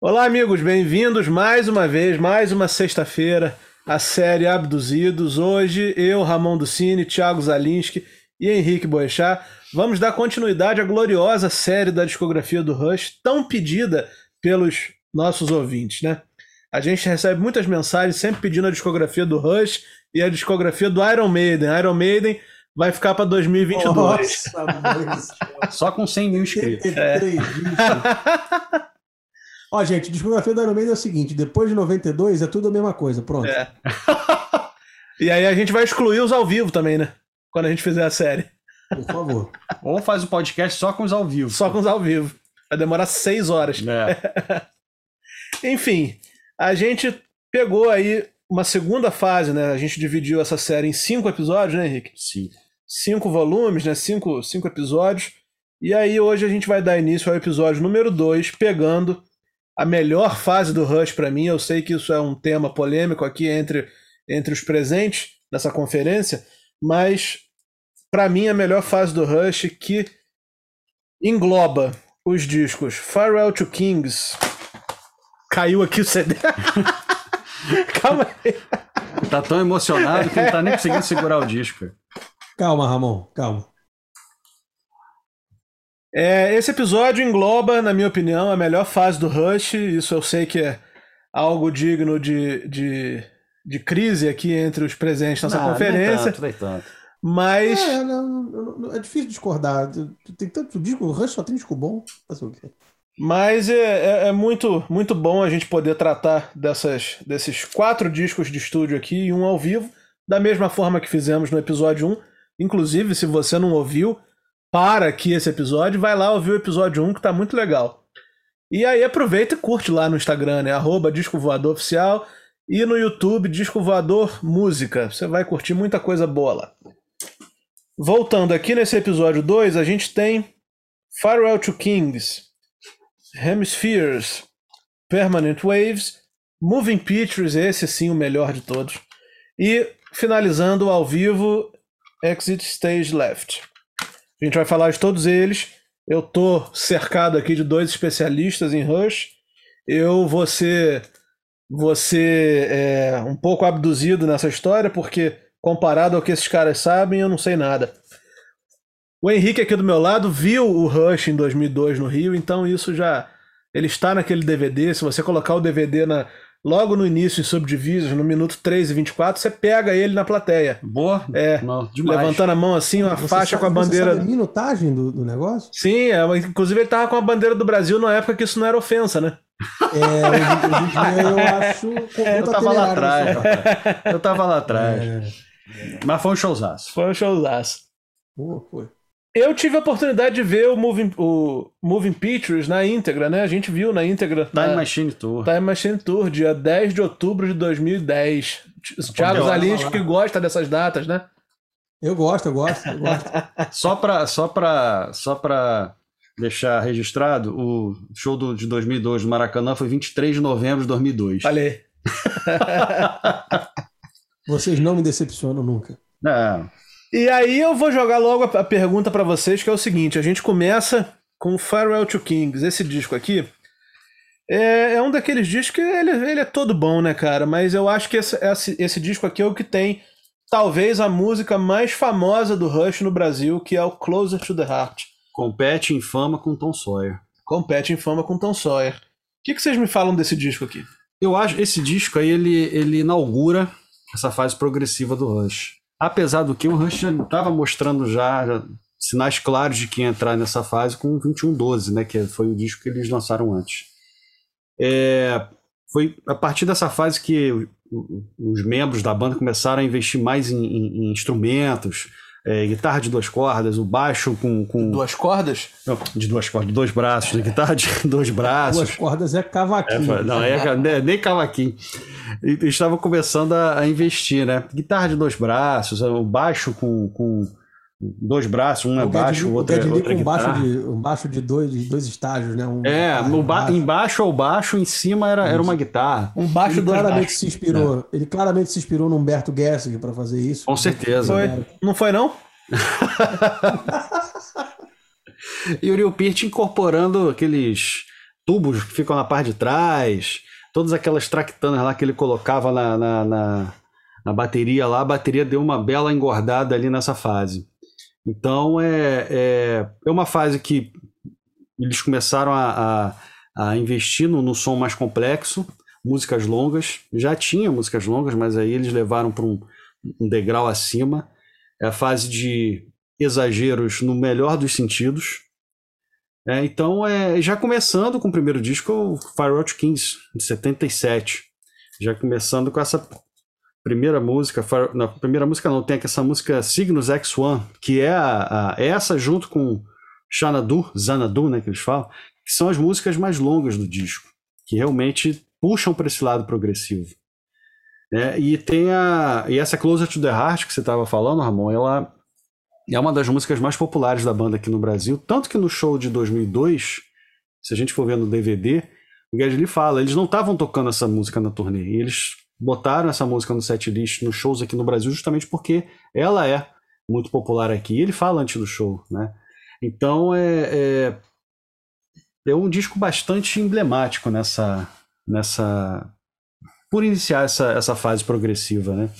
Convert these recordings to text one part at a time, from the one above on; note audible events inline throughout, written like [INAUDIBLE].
Olá, amigos, bem-vindos mais uma vez, mais uma sexta-feira, à série Abduzidos. Hoje, eu, Ramon Ducini, Thiago Zalinski e Henrique Boechat vamos dar continuidade à gloriosa série da discografia do Rush, tão pedida pelos nossos ouvintes, né? A gente recebe muitas mensagens sempre pedindo a discografia do Rush e a discografia do Iron Maiden. Iron Maiden vai ficar para 2022. Nossa, Só com 100 mil inscritos. É. [LAUGHS] Ó, gente, discografia do Iron Maiden é o seguinte: depois de 92 é tudo a mesma coisa, pronto. É. [LAUGHS] e aí a gente vai excluir os ao vivo também, né? Quando a gente fizer a série. Por favor. [LAUGHS] Ou faz o podcast só com os ao vivo. Só com os ao vivo. Vai demorar seis horas. É. [LAUGHS] Enfim, a gente pegou aí uma segunda fase, né? A gente dividiu essa série em cinco episódios, né, Henrique? Sim. Cinco volumes, né? Cinco, cinco episódios. E aí hoje a gente vai dar início ao episódio número dois, pegando a melhor fase do Rush para mim. Eu sei que isso é um tema polêmico aqui entre, entre os presentes nessa conferência, mas para mim a melhor fase do Rush que engloba os discos Farewell to Kings. Caiu aqui o CD. [LAUGHS] Calma aí. Tá tão emocionado que não tá nem conseguindo segurar o disco. Calma, Ramon, calma. É, esse episódio engloba, na minha opinião, a melhor fase do Rush. Isso eu sei que é algo digno de, de, de crise aqui entre os presentes nessa não, conferência. Nem tanto, nem tanto. Mas. É, não, é difícil discordar. Tem tanto disco, o Rush só tem disco bom. Fazer o quê? Mas é, é, é, muito, muito bom a gente poder tratar dessas, desses quatro discos de estúdio aqui e um ao vivo, da mesma forma que fizemos no episódio 1. Inclusive, se você não ouviu, para aqui esse episódio, vai lá ouvir o episódio 1 que tá muito legal. E aí aproveita e curte lá no Instagram, né? Arroba Disco Voador Oficial e no YouTube Disco Voador Música. Você vai curtir muita coisa boa lá. Voltando aqui nesse episódio 2, a gente tem Farewell to Kings, Hemispheres, Permanent Waves, Moving Pictures, esse sim o melhor de todos. E finalizando ao vivo, Exit Stage Left. A gente vai falar de todos eles. Eu tô cercado aqui de dois especialistas em Rush. Eu vou ser, vou ser é, um pouco abduzido nessa história, porque comparado ao que esses caras sabem, eu não sei nada. O Henrique aqui do meu lado viu o Rush em 2002 no Rio, então isso já ele está naquele DVD. Se você colocar o DVD na, logo no início em Subdivisions, no minuto 3 e 24, você pega ele na plateia. Boa. É. Não, levantando a mão assim, uma você faixa sabe, com a bandeira. Você sabe a minutagem do, do negócio? Sim, é, inclusive ele tava com a bandeira do Brasil na época que isso não era ofensa, né? É, hoje, hoje eu acho. [LAUGHS] É, eu tava lá atrás, Eu tava lá [LAUGHS] atrás. É. Mas foi um showzaço. Foi um showzaço. Pô, foi. Eu tive a oportunidade de ver o Moving, o Moving Pictures na íntegra, né? A gente viu na íntegra. Time na, Machine Tour. Time Machine Tour, dia 10 de outubro de 2010. Thiago Zalinski que gosta dessas datas, né? Eu gosto, eu gosto, eu gosto. [LAUGHS] só para só pra, só pra deixar registrado, o show do, de 2002 no Maracanã foi 23 de novembro de 2002. Falei. [LAUGHS] Vocês não me decepcionam nunca. Não. E aí eu vou jogar logo a pergunta para vocês, que é o seguinte: a gente começa com Farewell to Kings. Esse disco aqui é, é um daqueles discos que ele, ele, é todo bom, né, cara? Mas eu acho que esse, esse, esse, disco aqui é o que tem talvez a música mais famosa do Rush no Brasil, que é o Closer to the Heart. Compete em fama com Tom Sawyer. Compete em fama com Tom Sawyer. O que, que vocês me falam desse disco aqui? Eu acho esse disco aí ele, ele inaugura essa fase progressiva do Rush. Apesar do que o Rush já estava mostrando já, já, sinais claros de que ia entrar nessa fase com o 2112, né, que foi o disco que eles lançaram antes. É, foi a partir dessa fase que os membros da banda começaram a investir mais em, em, em instrumentos, é, guitarra de duas cordas, o baixo com. com... Duas cordas? Não, de duas cordas, de dois braços, de guitarra de [LAUGHS] dois braços. Duas cordas é cavaquinho. É, não, é, né, nem cavaquinho. E estavam começando a, a, investir, né? Guitarra de dois braços, o baixo com, com dois braços, um é baixo, o outro é outra com um baixo de um baixo de dois, de dois estágios, né? Um é, no ba embaixo ou baixo, em cima era, era uma guitarra. Um baixo ele claramente baixos. se inspirou. É. Ele claramente se inspirou no Humberto Gessinger para fazer isso. Com certeza. Foi. Não foi não? e o Neil Peart incorporando aqueles tubos que ficam na parte de trás, todas aquelas tractanas lá que ele colocava na, na, na, na bateria lá, a bateria deu uma bela engordada ali nessa fase. Então é, é, é uma fase que eles começaram a, a, a investir no, no, som mais complexo, músicas longas. Já tinha músicas longas, mas aí eles levaram para um, um degrau acima. É a fase de exageros no melhor dos sentidos. É, então, é, já começando com o primeiro disco, Fire Out Kings, de 77. Já começando com essa primeira música, na primeira música não, tem essa música Signos X1, que é a, a, essa junto com Xanadu, Zanadu, né, que eles falam, que são as músicas mais longas do disco, que realmente puxam para esse lado progressivo. É, e tem a e essa Closer to the Heart que você estava falando, Ramon, ela é uma das músicas mais populares da banda aqui no Brasil, tanto que no show de 2002, se a gente for ver no DVD, o Geddy fala, eles não estavam tocando essa música na turnê, eles botaram essa música no setlist nos shows aqui no Brasil justamente porque ela é muito popular aqui. E ele fala antes do show, né? Então é, é, é um disco bastante emblemático nessa nessa por iniciar essa, essa fase progressiva, né?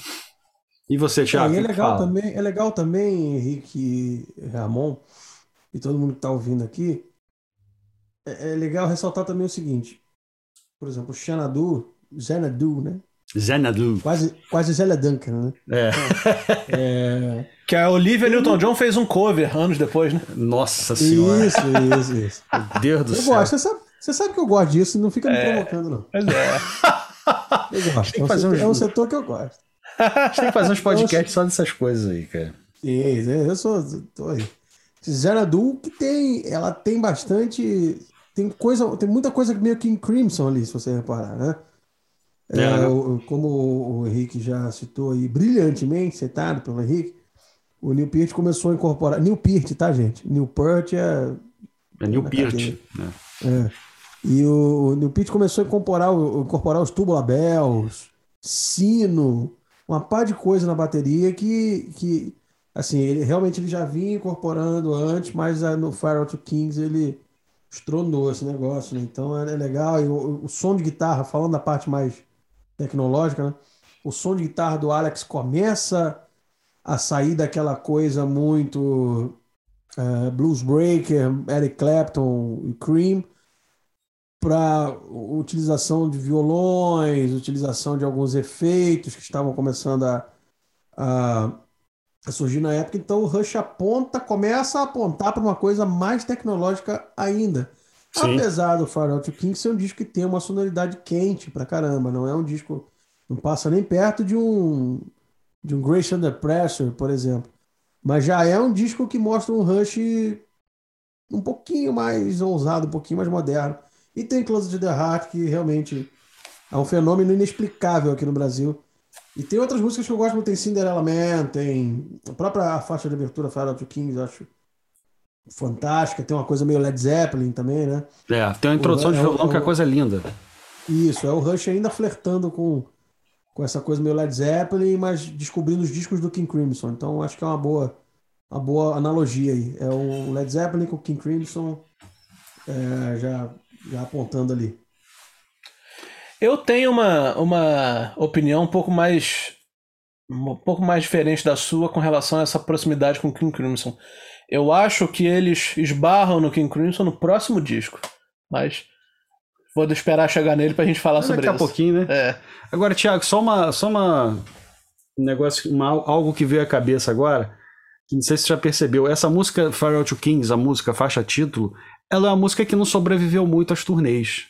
E você, Thiago? É, é legal também, é legal também, Henrique, Ramon e todo mundo que está ouvindo aqui. É, é, legal ressaltar também o seguinte, por exemplo, Xanadu, Xanadu, né? Xanadu. Quase, quase Zélia Duncan, né? É. é. [LAUGHS] Que a Olivia Newton-John fez um cover anos depois, né? Nossa senhora. Isso, isso, isso. Meu Deus do eu céu. Gosto, você, sabe, você sabe que eu gosto disso, não fica me É. provocando, não. Mas é. Eu gosto. [LAUGHS] Tem que É um, fazer setor, uns- é um setor que eu gosto. A gente tem que fazer uns podcasts só dessas coisas aí, cara. Sim, eu sou. Tô aí. Xanadu que tem. Ela tem bastante. Tem coisa. Tem muita coisa meio que em Crimson ali, se você reparar, né? É, É. o- como o Henrique já citou aí, brilhantemente citado pelo Henrique, o Neil Peart começou a incorporar. Neil Peart, tá, gente? Neil Peart é É New Na Peart. né? É. E o, o Neil Peart começou a incorporar, incorporar os tubulabels, sino, uma par de coisa na bateria que, que assim, ele realmente ele já vinha incorporando antes, mas no Fire Out Kings ele estronou esse negócio, né? Então é, é legal. E o, o som de guitarra, falando da parte mais tecnológica, né? O som de guitarra do Alex começa a sair daquela coisa muito eh, Blues Breaker, Eric Clapton e Cream para utilização de violões, utilização de alguns efeitos que estavam começando a, a, a surgir na época. Então o Rush aponta, começa a apontar para uma coisa mais tecnológica ainda. Sim. Apesar do Far Out King ser um disco que tem uma sonoridade quente pra caramba, não é um disco, não passa nem perto de um de um Grace Under Pressure, por exemplo. Mas já é um disco que mostra um Rush um pouquinho mais ousado, um pouquinho mais moderno. E tem Close to the Heart, que realmente é um fenômeno inexplicável aqui no Brasil. E tem outras músicas que eu gosto tem Cinderella Man, tem a própria faixa de abertura Fire Out Kings, acho fantástica. Tem uma coisa meio Led Zeppelin também, né? É, tem uma introdução de É o- violão que é é o- coisa linda. Isso, é o Rush ainda flertando com, com essa coisa meio Led Zeppelin, mas descobrindo os discos do King Crimson. Então acho que é uma boa, uma boa analogia aí. É o Led Zeppelin com o King Crimson é, já, já apontando ali. Eu tenho uma, uma opinião um pouco mais um pouco mais diferente da sua com relação a essa proximidade com o King Crimson. Eu acho que eles esbarram no King Crimson no próximo disco, mas vou esperar chegar nele pra gente falar Mas sobre daqui a isso. pouquinho, né? É. Agora, Thiago, só uma, só uma um negócio, uma, algo que veio à cabeça agora, que não sei se você já percebeu. Essa música Fire Out to Kings, a música faixa título, ela é uma música que não sobreviveu muito às turnês.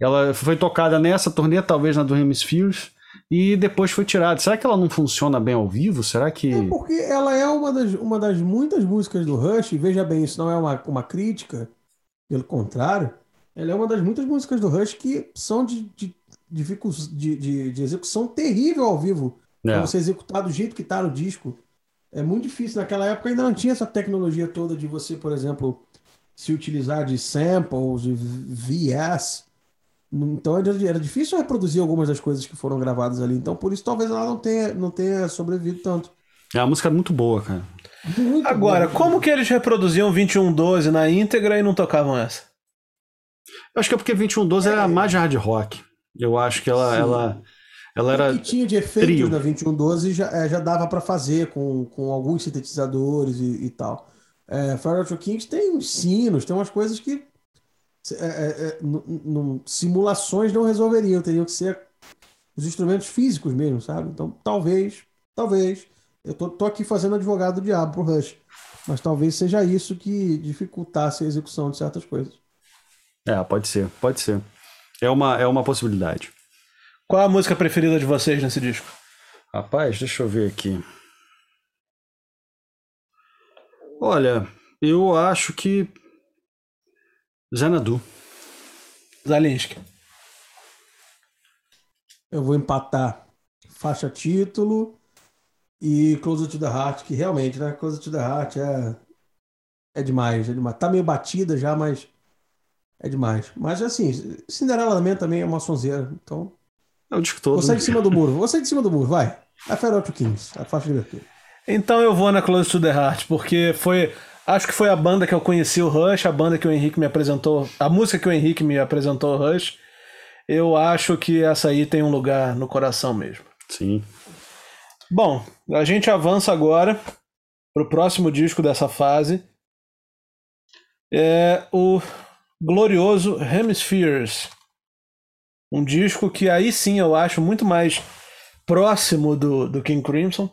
Ela foi tocada nessa turnê, talvez na do Hemispheres, e depois foi tirada. Será que ela não funciona bem ao vivo? Será que. É porque ela é uma das, uma das muitas músicas do Rush, e veja bem, isso não é uma, uma crítica, pelo contrário, ela é uma das muitas músicas do Rush que são de, de, de, de, de execução terrível ao vivo. É. Pra você executar do jeito que tá no disco. É muito difícil. Naquela época ainda não tinha essa tecnologia toda de você, por exemplo, se utilizar de samples, de VS. Então era, difícil reproduzir algumas das coisas que foram gravadas ali. Então por isso talvez ela não tenha, não tenha sobrevivido tanto. É uma música muito boa, cara. Muito Agora, bom. como que eles reproduziam 2112 na íntegra e não tocavam essa? Eu acho que é porque 2112 é. era mais hard rock. Eu acho que ela, ela, ela era. O que tinha de efeitos trio. na 2112 já, é, já dava para fazer com, com alguns sintetizadores e, e tal. É, Fire Out Kings tem uns sinos, tem umas coisas que é, é, é simulações não resolveriam, teriam que ser os instrumentos físicos mesmo, sabe? Então, talvez, talvez, eu tô, tô aqui fazendo advogado do diabo pro Rush, mas talvez seja isso que dificultasse a execução de certas coisas. É, pode ser, pode ser. É uma, é uma possibilidade. Qual a música preferida de vocês nesse disco? Rapaz, deixa eu ver aqui. Olha, eu acho que. Zanadu. Zalinski. Eu vou empatar faixa título e Closer to the Heart, que realmente, né? Closer to the Heart é, é demais, é demais. Tá meio batida já, mas é demais. Mas assim, Cinderela Man também é uma sonzeira, então. É o disco todo. Você de cima do muro, você de cima do muro, vai. A Feral Kings, a faixa de abertura. Então eu vou na Close to the Heart, porque foi. Acho que foi a banda que eu conheci o Rush, a banda que o Henrique me apresentou. A música que o Henrique me apresentou o Rush. Eu acho que essa aí tem um lugar no coração mesmo. Sim. Bom, a gente avança agora pro próximo disco dessa fase. É o glorioso Hemispheres. Um disco que aí sim eu acho muito mais próximo do, do King Crimson.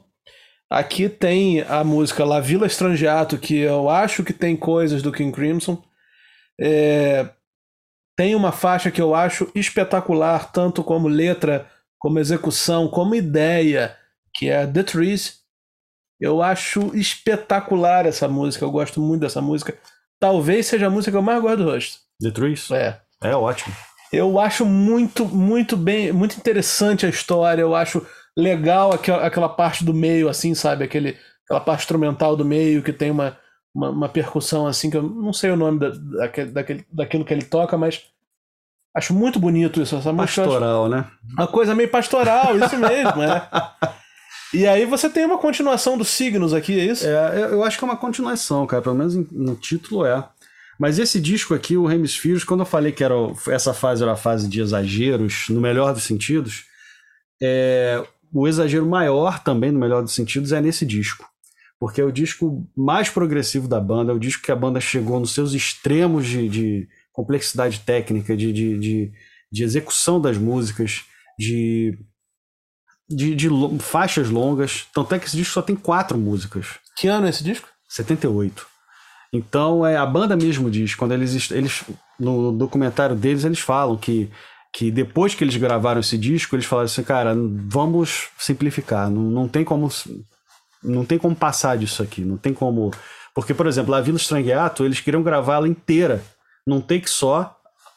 Aqui tem a música La Villa Estrangeato, que eu acho que tem coisas do King Crimson. É, tem uma faixa que eu acho espetacular, tanto como letra, como execução, como ideia, que é The Trees. Eu acho espetacular essa música, eu gosto muito dessa música. Talvez seja a música que eu mais gosto do Rust. The Trees? É. É ótimo. Eu acho muito, muito bem, muito interessante a história. Eu acho legal aquela, aquela parte do meio, assim, sabe? Aquele, aquela parte instrumental do meio que tem uma, uma, uma percussão assim, que eu não sei o nome da, daquele, daquele, daquilo que ele toca, mas acho muito bonito isso. Essa pastoral, acho, né? Uma coisa meio pastoral, isso mesmo, é. [LAUGHS] E aí você tem uma continuação dos signos aqui, é isso? É, eu acho que é uma continuação, cara. Pelo menos no título é. Mas esse disco aqui, o Hemispheres, quando eu falei que era, essa fase era a fase de exageros, no melhor dos sentidos, é, o exagero maior também, no melhor dos sentidos, é nesse disco. Porque é o disco mais progressivo da banda, é o disco que a banda chegou nos seus extremos de, de complexidade técnica, de, de, de, de, execução das músicas, de, de, de faixas longas. Tanto é que esse disco só tem quatro músicas. Que ano é esse disco? 78. Então, é, a banda mesmo diz, quando eles, eles no documentário deles, eles falam que que depois que eles gravaram esse disco, eles falaram assim, cara, vamos simplificar, não, não tem como não tem como passar disso aqui, não tem como... Porque, por exemplo, a Vila Estrangueato, eles queriam gravar ela inteira, num take só,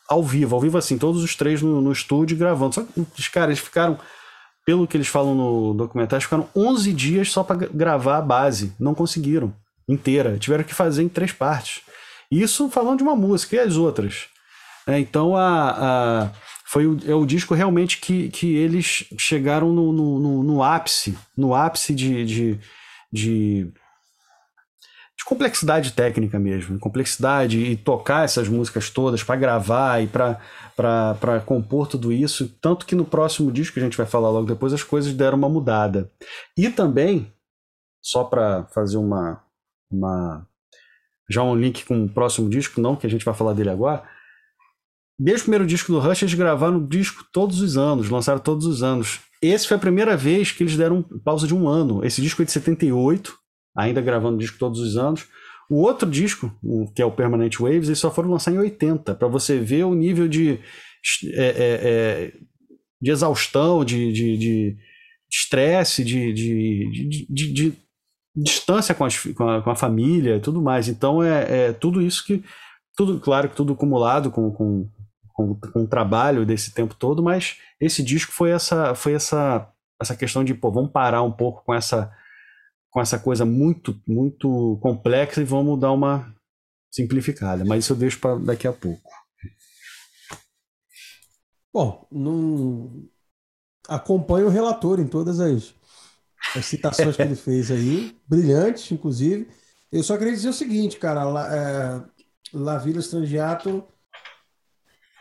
ao vivo, ao vivo assim, todos os três no, no estúdio gravando. Só que os caras ficaram, pelo que eles falam no documentário, ficaram 11 dias só para gravar a base, não conseguiram, inteira, tiveram que fazer em três partes. Isso falando de uma música, e as outras? É, então, a, a foi o, é o disco realmente que, que eles chegaram no, no, no, no ápice, no ápice de, de, de, de, complexidade técnica mesmo, complexidade e tocar essas músicas todas para gravar e para compor tudo isso. Tanto que no próximo disco, que a gente vai falar logo depois, as coisas deram uma mudada. E também, só para fazer uma, uma. Já um link com o próximo disco, não que a gente vai falar dele agora Desde o primeiro disco do Rush, eles gravaram disco todos os anos, lançaram todos os anos. Esse foi a primeira vez que eles deram pausa de um ano. Esse disco é de 78, ainda gravando disco todos os anos. O outro disco, que é o Permanent Waves, eles só foram lançar em 80, para você ver o nível de, é, é, é, de exaustão, de estresse, de, de, de, de, distância com, as, com, a, com, a, família e tudo mais. Então é, é tudo isso que. Tudo, claro que tudo acumulado com, com, com, com o trabalho desse tempo todo, mas esse disco foi essa, foi essa, essa questão de, pô, vamos parar um pouco com essa, com essa coisa muito, muito complexa e vamos dar uma simplificada. Mas isso eu deixo para daqui a pouco. Bom, não acompanho o relator em todas as, as citações que ele [LAUGHS] fez aí, brilhantes, inclusive. Eu só queria dizer o seguinte, cara, La, é, La Villa Strangiato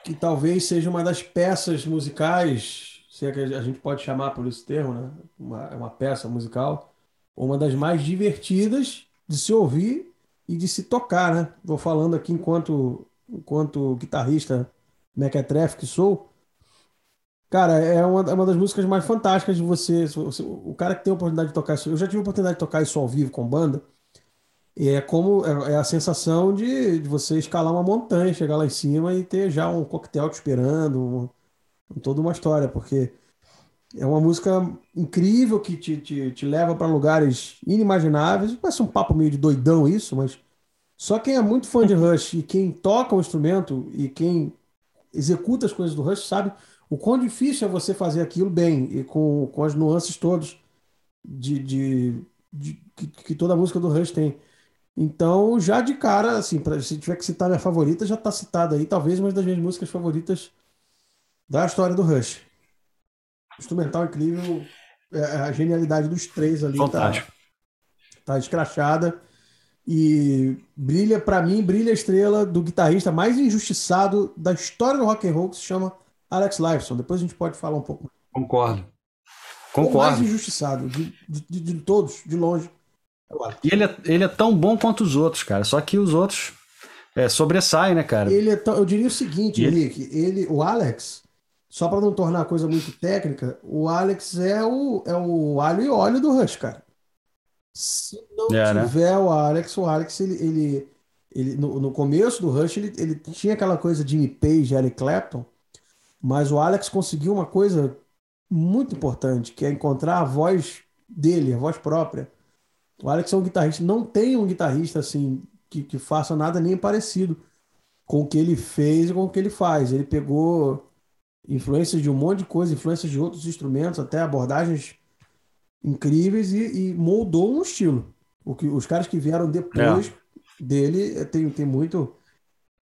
que talvez seja uma das peças musicais, se é que a gente pode chamar por esse termo, né? Uma, é uma peça musical, uma das mais divertidas de se ouvir e de se tocar, né? Vou falando aqui enquanto, enquanto guitarrista mequetrefe que sou. Cara, é uma, é uma das músicas mais fantásticas de você, O cara que tem a oportunidade de tocar isso. Eu já tive a oportunidade de tocar isso ao vivo com banda. E é como é, é a sensação de, de, você escalar uma montanha, chegar lá em cima e ter já um coquetel te esperando, um, um, toda uma história, porque é uma música incrível que te, te, te leva para lugares inimagináveis. Parece um papo meio de doidão isso, mas só quem é muito fã de [LAUGHS] Rush e quem toca o instrumento e quem executa as coisas do Rush sabe o quão difícil é você fazer aquilo bem e com, com as nuances todas de, de, de que, que toda a música do Rush tem. Então, já de cara, assim, pra, se tiver que citar minha favorita, já está citada aí, talvez uma das minhas músicas favoritas da história do Rush. Instrumental incrível, é, é a genialidade dos três ali tá Fantástico. tá, tá escrachada. E brilha, para mim, brilha a estrela do guitarrista mais injustiçado da história do rock and roll, que se chama Alex Lifeson. Depois a gente pode falar um pouco. Concordo. Concordo. O mais injustiçado de, de, de, de todos, de longe. E ele é, ele é tão bom quanto os outros, cara. Só que os outros é, sobressaem, né, cara? Ele é tão, eu diria o seguinte, ele... Rick, ele, o Alex, só para não tornar a coisa muito técnica, o Alex é o, é o alho e óleo do Rush, cara. Se não é, né? tiver né? o Alex, o Alex, ele, ele, ele no, no começo do Rush, ele, ele tinha aquela coisa de Jimmy Page, Eric Clapton, mas o Alex conseguiu uma coisa muito importante, que é encontrar a voz dele, a voz própria. O Alex é um guitarrista, não tem um guitarrista assim que, que faça nada nem parecido com o que ele fez e com o que ele faz. Ele pegou influências de um monte de coisa, influências de outros instrumentos, até abordagens incríveis e, e moldou um estilo. O que, os caras que vieram depois é. dele eh, tem, tem muito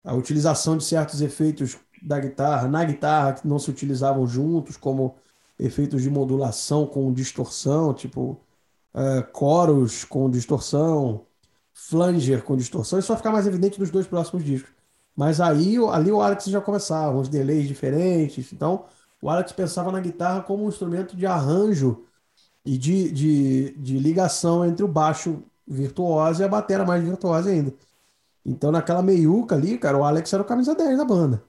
a utilização de certos efeitos da guitarra, na guitarra que não se utilizavam juntos, como efeitos de modulação com distorção, tipo uh, coros com distorção, flanger com distorção, isso vai ficar mais evidente nos dois próximos discos. Mas aí ali o Alex já começava, uns delays diferentes. Então o Alex pensava na guitarra como um instrumento de arranjo e de, de, de ligação entre o baixo virtuoso e a bateria mais virtuosa ainda. Então naquela meiuca ali, cara, o Alex era o camisa 10 da banda.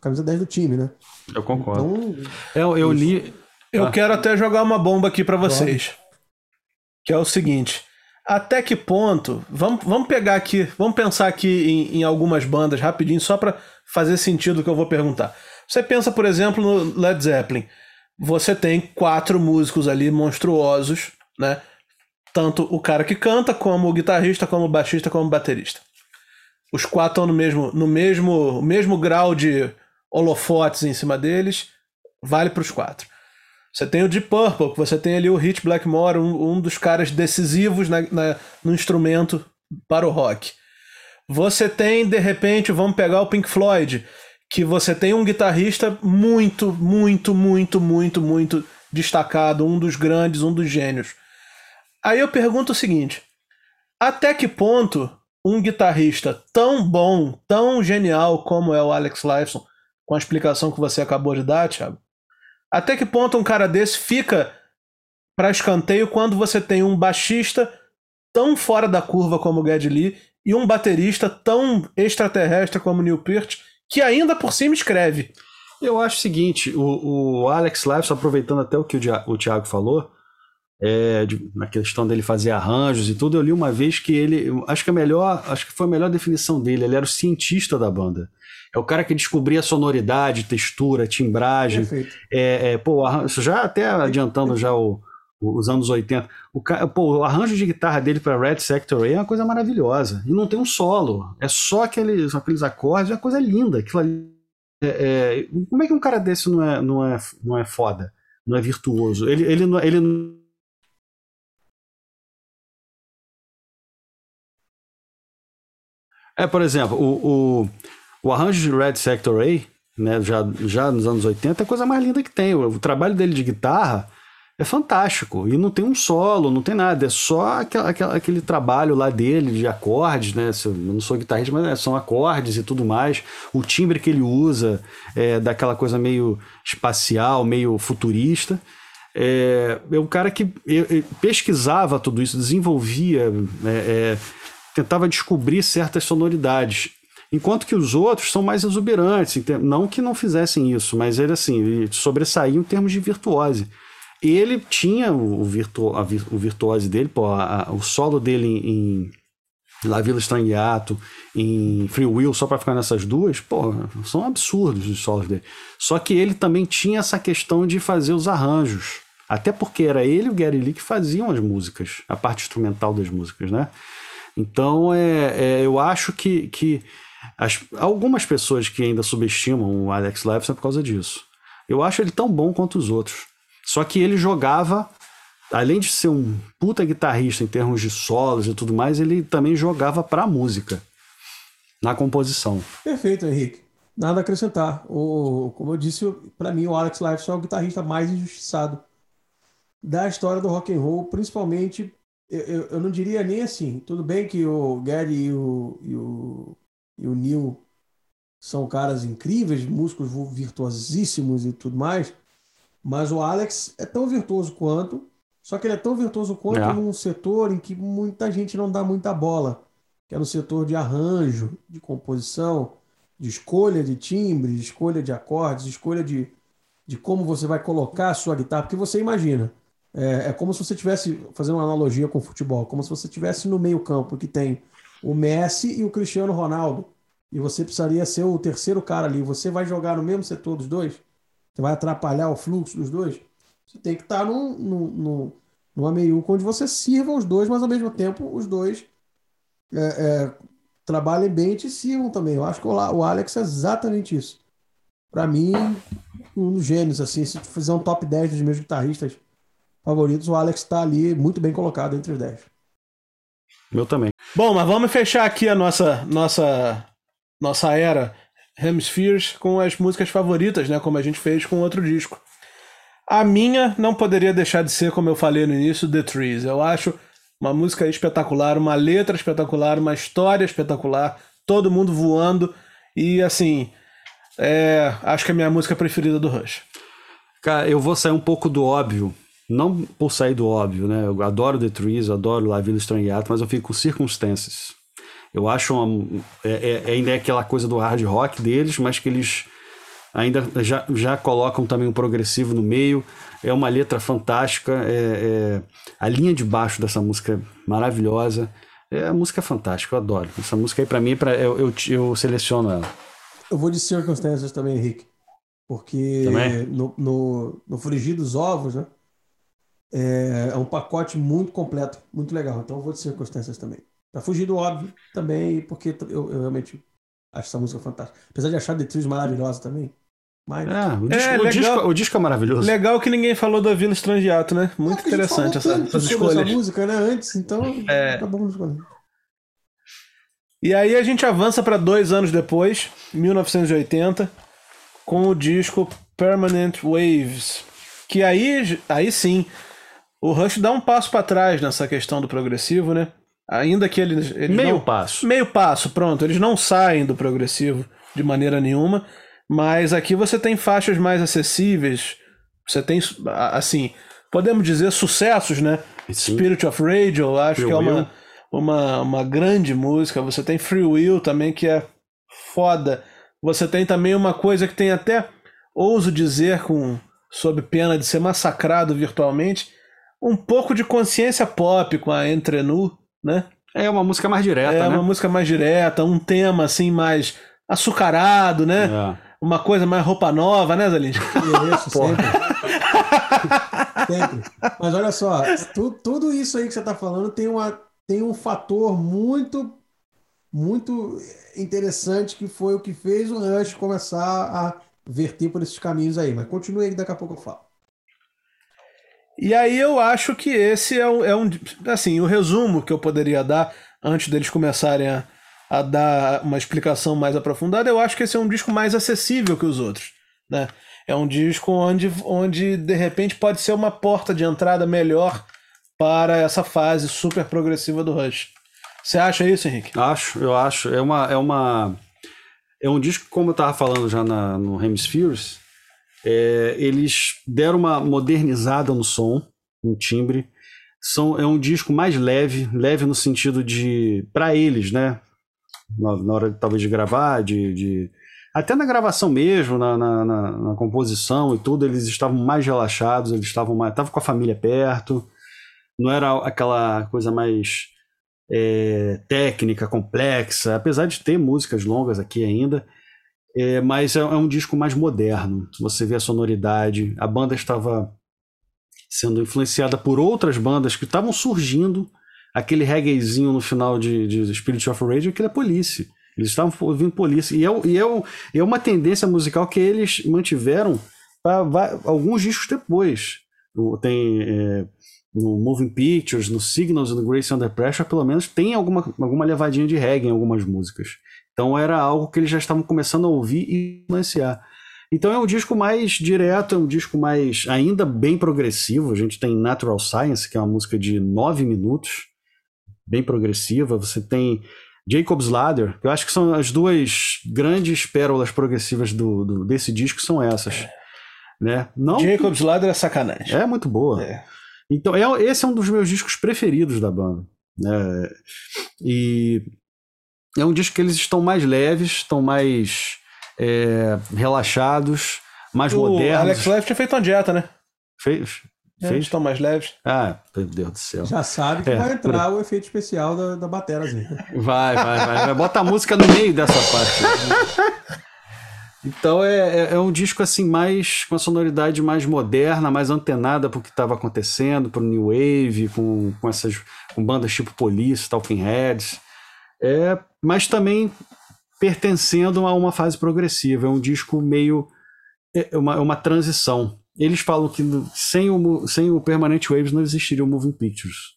Camisa 10 do time, né? Eu concordo. Então, eu, eu li. Eu ah. quero até jogar uma bomba aqui para vocês que é o seguinte. Até que ponto. Vamos, vamos pegar aqui. Vamos pensar aqui em, em algumas bandas rapidinho, só para fazer sentido o que eu vou perguntar. Você pensa, por exemplo, no Led Zeppelin. Você tem quatro músicos ali monstruosos, né? Tanto o cara que canta, como o guitarrista, como o baixista, como o baterista. Os quatro estão no mesmo, no mesmo, mesmo grau de holofotes em cima deles. Vale para os quatro. Você tem o Deep Purple, você tem ali o Hit Blackmore, um, um dos caras decisivos na, na, no instrumento para o rock. Você tem, de repente, vamos pegar o Pink Floyd, que você tem um guitarrista muito, muito, muito, muito, muito destacado, um dos grandes, um dos gênios. Aí eu pergunto o seguinte: até que ponto um guitarrista tão bom, tão genial como é o Alex Lifeson, com a explicação que você acabou de dar, Thiago, até que ponto um cara desse fica para escanteio quando você tem um baixista tão fora da curva como o Geddy Lee e um baterista tão extraterrestre como o Neil Peart, que ainda por cima escreve? Eu acho o seguinte, o, o Alex Lives, aproveitando até o que o, Thiago falou, é, de, na questão dele fazer arranjos e tudo, eu li uma vez que ele, acho que a melhor, acho que foi a melhor definição dele, ele era o cientista da banda. É o cara que descobria sonoridade, textura, timbragem. É, é, pô, isso já até adiantando já o, os anos 80. O, pô, o arranjo de guitarra dele para Red Sector A é uma coisa maravilhosa. E não tem um solo. É só aqueles, aqueles acordes, é uma coisa linda. Aquilo ali, é, é, como é que um cara desse não é, não é, não é foda? Não é virtuoso? Ele, ele, ele, ele É, por exemplo, o, o, o arranjo de Red Sector A, né, já, já nos anos 80, é a coisa mais linda que tem. O, o trabalho dele de guitarra é fantástico. E não tem um solo, não tem nada. É só aquela, aquela, aquele trabalho lá dele de acordes, né? Eu não sou guitarrista, mas né, são acordes e tudo mais. O timbre que ele usa é daquela coisa meio espacial, meio futurista. É, é um cara que pesquisava tudo isso, desenvolvia, é, é, tentava descobrir certas sonoridades. Enquanto que os outros são mais exuberantes, não que não fizessem isso, mas ele assim, ele sobressaía em termos de virtuose ele tinha o, virtu, a, o virtuose dele, pô, a, a, o solo dele em, em La Villa Strangiato, em Free Will, só para ficar nessas duas, pô, são absurdos os solos dele. Só que ele também tinha essa questão de fazer os arranjos. Até porque era ele e o Gary Lee que faziam as músicas, a parte instrumental das músicas, né? Então, é, é eu acho que, que as, algumas pessoas que ainda subestimam o Alex Lifeson é por causa disso. Eu acho ele tão bom quanto os outros. Só que ele jogava, além de ser um puta guitarrista em termos de solos e tudo mais, ele também jogava pra música, na composição. Perfeito, Henrique. Nada a acrescentar. O, como eu disse, para mim o Alex Lifeson é o guitarrista mais injustiçado da história do rock and roll, principalmente, eu, eu não diria nem assim. Tudo bem que o Gary e o, e o, e o Neil são caras incríveis, músicos virtuosíssimos e tudo mais, mas o Alex é tão virtuoso quanto, só que ele é tão virtuoso quanto é. num setor em que muita gente não dá muita bola, que é no setor de arranjo, de composição, de escolha de timbre, de escolha de acordes, de escolha de, de como você vai colocar a sua guitarra, porque você imagina, é, é como se você tivesse, fazendo uma analogia com o futebol, como se você tivesse no meio campo que tem o Messi e o Cristiano Ronaldo, e você precisaria ser o terceiro cara ali, você vai jogar no mesmo setor dos dois? Você vai atrapalhar o fluxo dos dois? Você tem que estar num, num, num, numa meiuca onde você sirva os dois, mas ao mesmo tempo os dois é, é, trabalhem bem e te sirvam também. Eu acho que o, Alex é exatamente isso. Para mim, um dos gênios, assim, se fizer um top 10 dos meus guitarristas favoritos, o Alex está ali muito bem colocado entre os 10. Meu também. Bom, mas vamos fechar aqui a nossa nossa nossa era Hemispheres com as músicas favoritas, né? Como a gente fez com outro disco. A minha não poderia deixar de ser, como eu falei no início, The Trees. Eu acho uma música espetacular, uma letra espetacular, uma história espetacular, todo mundo voando e assim, é, acho que é a minha música preferida do Rush. Cara, eu vou sair um pouco do óbvio, não por sair do óbvio, né? Eu adoro The Trees, adoro La Vida Estranhada, mas eu fico com Circumstances. Eu acho uma, é, é, ainda é aquela coisa do hard rock deles, mas que eles ainda já, já colocam também um progressivo no meio. É uma letra fantástica. É, é, a linha de baixo dessa música é maravilhosa. É, a música é fantástica, eu adoro. Essa música aí, para mim, pra, eu, eu, eu, seleciono ela. Eu vou de Circumstances também, Henrique. Porque também? no, no, no Frigir dos Ovos, né? É, é um pacote muito completo, muito legal. Então eu vou de Circunstâncias também. Pra fugir do óbvio também, porque eu, eu realmente acho essa música fantástica. Apesar de achar The Trees maravilhosa também. Mas... É, o, disco, é, o, disco, o, disco, é maravilhoso. Legal que ninguém falou da Vila Estrangeato, né? Muito é, interessante essa, essas escolhas. essa música, né? Antes, então é... acabamos escolhendo. E aí a gente avança para dois anos depois, 1980, com o disco Permanent Waves. Que aí, aí sim, o Rush dá um passo para trás nessa questão do progressivo, né? Ainda que eles. eles meio não, passo. Meio passo, pronto. Eles não saem do progressivo de maneira nenhuma. Mas aqui você tem faixas mais acessíveis. Você tem, assim, podemos dizer sucessos, né? Sim. Spirit of Radio, acho Free que é uma, uma, uma grande música. Você tem Free Will também, que é foda. Você tem também uma coisa que tem até, ouso dizer, com sob pena de ser massacrado virtualmente, um pouco de consciência pop com a Entre Nu, né? É uma música mais direta, é né? uma música mais direta, um tema assim mais açucarado, né? É. Uma coisa mais roupa nova, né, Zalinski? [LAUGHS] Isso, [LAUGHS] sempre. sempre. Mas olha só, tu, tudo isso aí que você está falando tem, uma, tem um fator muito, muito interessante que foi o que fez o Rush começar a verter por esses caminhos aí. Mas continue aí que daqui a pouco eu falo. E aí eu acho que esse é um, é um assim, o resumo que eu poderia dar antes deles começarem a, a dar uma explicação mais aprofundada, eu acho que esse é um disco mais acessível que os outros. né? É um disco onde, onde de repente pode ser uma porta de entrada melhor para essa fase super progressiva do Rush. Você acha isso, Henrique? Acho, eu acho. É uma é uma é um disco como eu estava falando já na, no Hemispheres, é, eles deram uma modernizada no som, no timbre. São, é um disco mais leve, leve no sentido de para eles, né? Na, na, hora talvez de gravar, de, de até na gravação mesmo, na, na, na, composição e tudo, eles estavam mais relaxados, eles estavam mais, estavam com a família perto, não era aquela coisa mais é, técnica, complexa, apesar de ter músicas longas aqui ainda, é, mas é, é, um disco mais moderno. Você vê a sonoridade, a banda estava sendo influenciada por outras bandas que estavam surgindo, aquele reggaezinho no final de, de Spirit of Rage, aquele é Police. Eles estavam ouvindo polícia. E é, e, é, e é uma tendência musical que eles mantiveram para alguns discos depois. Tem é, no Moving Pictures, no Signals e no Grace Under Pressure, pelo menos tem alguma, alguma levadinha de reggae em algumas músicas. Então era algo que eles já estavam começando a ouvir e influenciar. Então é um disco mais direto, é um disco mais ainda bem progressivo. A gente tem Natural Science, que é uma música de nove minutos, bem progressiva. Você tem Jacob's Ladder, que eu acho que são as duas grandes pérolas progressivas do, do desse disco são essas. Né? Não Jacob's que... Ladder é sacanagem. É muito boa. É. Então, é, esse é um dos meus discos preferidos da banda. Né? E é um disco que eles estão mais leves, estão mais é, relaxados, mais o modernos. Alex Left tinha feito uma dieta, né? Fez. É, Fez? Estão mais leves. Ah, meu Deus do céu. Já sabe que é, vai entrar por... o efeito especial da, da bateria. [LAUGHS] Vai, vai, vai, Bota a música no meio dessa parte. [LAUGHS] Então é, é, é, um disco assim mais com a sonoridade mais moderna, mais antenada para o que estava acontecendo, para o new wave, com, com essas com bandas tipo Police, Talking Heads, é, mas também pertencendo a uma fase progressiva. É um disco meio é uma, é uma transição eles falam que sem o, sem o Permanent Waves não existiria o Moving Pictures.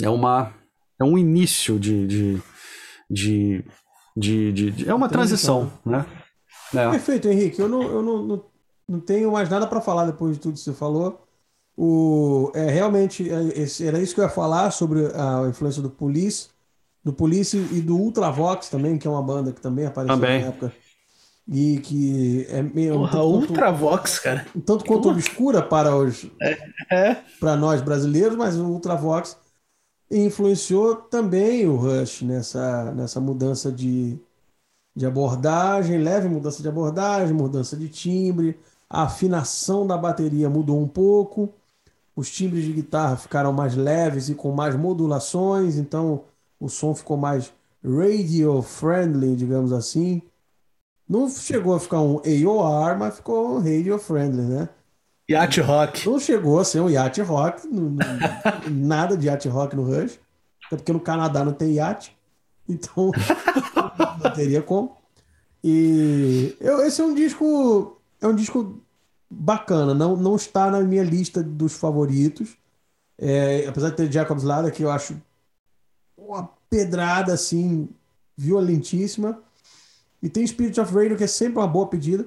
É uma é um início de de, de, de, de, de é uma transição, transição né? É. Perfeito, Henrique. Eu não, eu não, não, não tenho mais nada para falar depois de tudo que você falou. O, é, realmente, é, era isso que eu ia falar sobre a influência do Police, do Police e do Ultravox também, que é uma banda que também apareceu também. na época e que é meio Porra, um Ultravox, cara. Um tanto quanto Porra. obscura para os é, é. para nós brasileiros, mas o Ultravox influenciou também o Rush nessa, nessa mudança de, de abordagem, leve mudança de abordagem, mudança de timbre, a afinação da bateria mudou um pouco, os timbres de guitarra ficaram mais leves e com mais modulações, então o som ficou mais radio friendly, digamos assim. Não chegou a ficar um AOR, mas ficou um radio friendly, né? Yacht Rock. Não chegou a ser um Yacht Rock, [LAUGHS] nada de Yacht Rock no Rush, até porque no Canadá não tem iate, então [LAUGHS] não teria como. E eu, esse é um disco, é um disco bacana, não, não está na minha lista dos favoritos, é, apesar de ter Jacob's Ladder, que eu acho uma pedrada assim violentíssima. E tem Spirit of Radio, que é sempre uma boa pedida.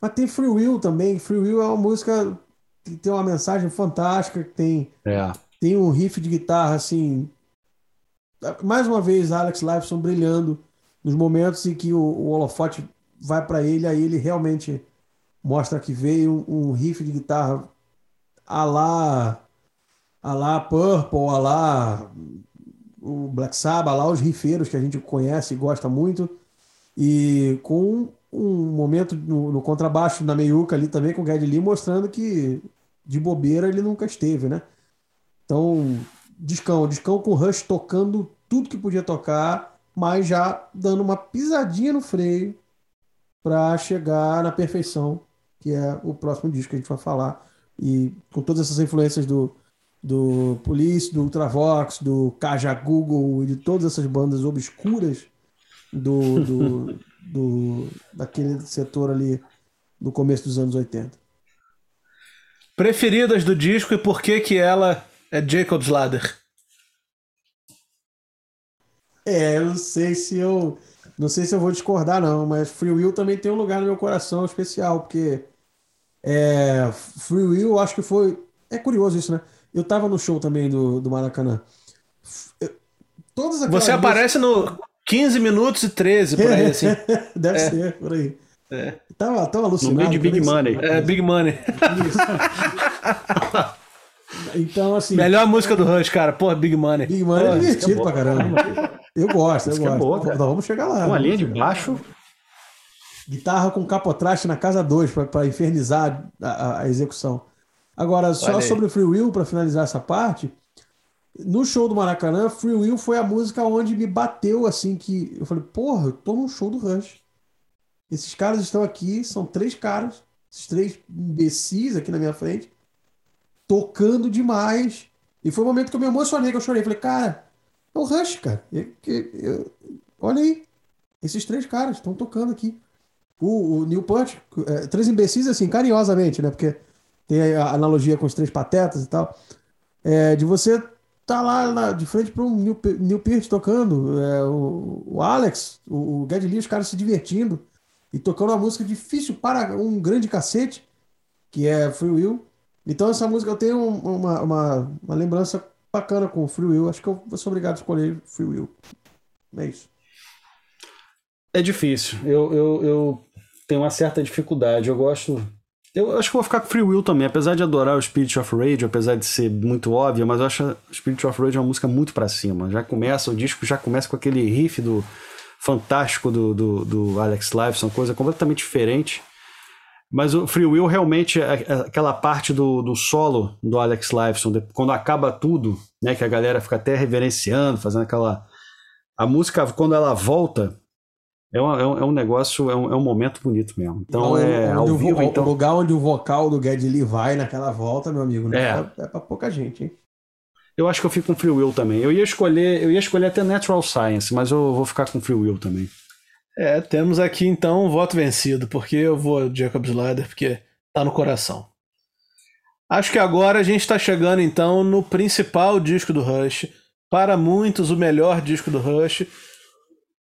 Mas tem Free Will também. Free Will é uma música que tem uma mensagem fantástica, que tem, é. tem um riff de guitarra assim. Mais uma vez, Alex Lifeson brilhando nos momentos em que o, o holofote vai para ele, aí ele realmente mostra que veio um, um riff de guitarra a lá, a lá Purple, a lá o Black Sabbath, lá os rifeiros que a gente conhece e gosta muito e com um momento no, no contrabaixo na meiuca ali também com o Geddy Lee mostrando que de bobeira ele nunca esteve, né? Então, discão, discão com Rush tocando tudo que podia tocar, mas já dando uma pisadinha no freio para chegar na perfeição, que é o próximo disco que a gente vai falar. E com todas essas influências do, do Police, do Ultravox, do Kaja Google e de todas essas bandas obscuras do, do, [LAUGHS] do, daquele setor ali do começo dos anos 80. Preferidas do disco e por que que ela é Jacob's Ladder? É, eu não sei se eu não sei se eu vou discordar, não, mas Free Will também tem um lugar no meu coração especial, porque é, Free Will, eu acho que foi. É curioso isso, né? Eu tava no show também do, do Maracanã. Todas Você aparece no 15 minutos e 13, por aí, assim. [LAUGHS] Deve é. ser, por aí. É. Tava, tava alucinado. No meio de Big Money. É, Big Money. [LAUGHS] Então, assim. Melhor música do Rush, cara. Porra, Big Money. Big Money é divertido é pra caramba. Eu gosto, eu gosto. É boa, Nós vamos chegar lá. Uma linha de baixo. Guitarra com capotraste na casa 2 para infernizar a, a, a, execução. Agora, só sobre o Free Will, para finalizar essa parte, no show do Maracanã, Free Will foi a música onde me bateu assim que eu falei, porra, eu tô num show do Rush. Esses caras estão aqui, são três caras, esses três imbecis aqui na minha frente, tocando demais. E foi o momento que eu me emocionei, que eu chorei. Falei, cara, é o Rush, cara. Eu, eu, olha aí, esses três caras estão tocando aqui. O, o Neil Punch, é, três imbecis assim, carinhosamente, né? Porque tem a analogia com os três patetas e tal. É, de você tá lá, lá de frente para um Neil, Neil Peart tocando, é, o, o, Alex, o, o Geddy Lee, os caras se divertindo e tocando uma música difícil para um grande cacete, que é Free Will. Então essa música eu tenho uma, uma, uma lembrança bacana com Free Will. Acho que eu vou ser obrigado a escolher Free Will. É isso. É difícil. Eu, eu, eu tenho uma certa dificuldade. Eu gosto eu acho que vou ficar com Free Will também, apesar de adorar o Spirit of Rage, apesar de ser muito óbvio, mas eu acho Spirit of Rage uma música muito para cima. Já começa, o disco já começa com aquele riff do fantástico do, do, do Alex Lifeson, coisa completamente diferente. Mas o Free Will realmente é, é aquela parte do, do solo do Alex Lifeson, quando acaba tudo, né, que a galera fica até reverenciando, fazendo aquela a música quando ela volta, é, um, é, um, é um negócio, é um, é um momento bonito mesmo. Então, é ao vivo, o, então... O lugar onde o vocal do Geddy Lee vai naquela volta, meu amigo, né? é. é pra pouca gente, hein? Eu acho que eu fico com Free Will também. Eu ia escolher, eu ia escolher até Natural Science, mas eu vou ficar com Free Will também. É, temos aqui então um voto vencido, porque eu vou Jacob's Ladder, porque tá no coração. Acho que agora a gente está chegando então no principal disco do Rush. Para muitos, o melhor disco do Rush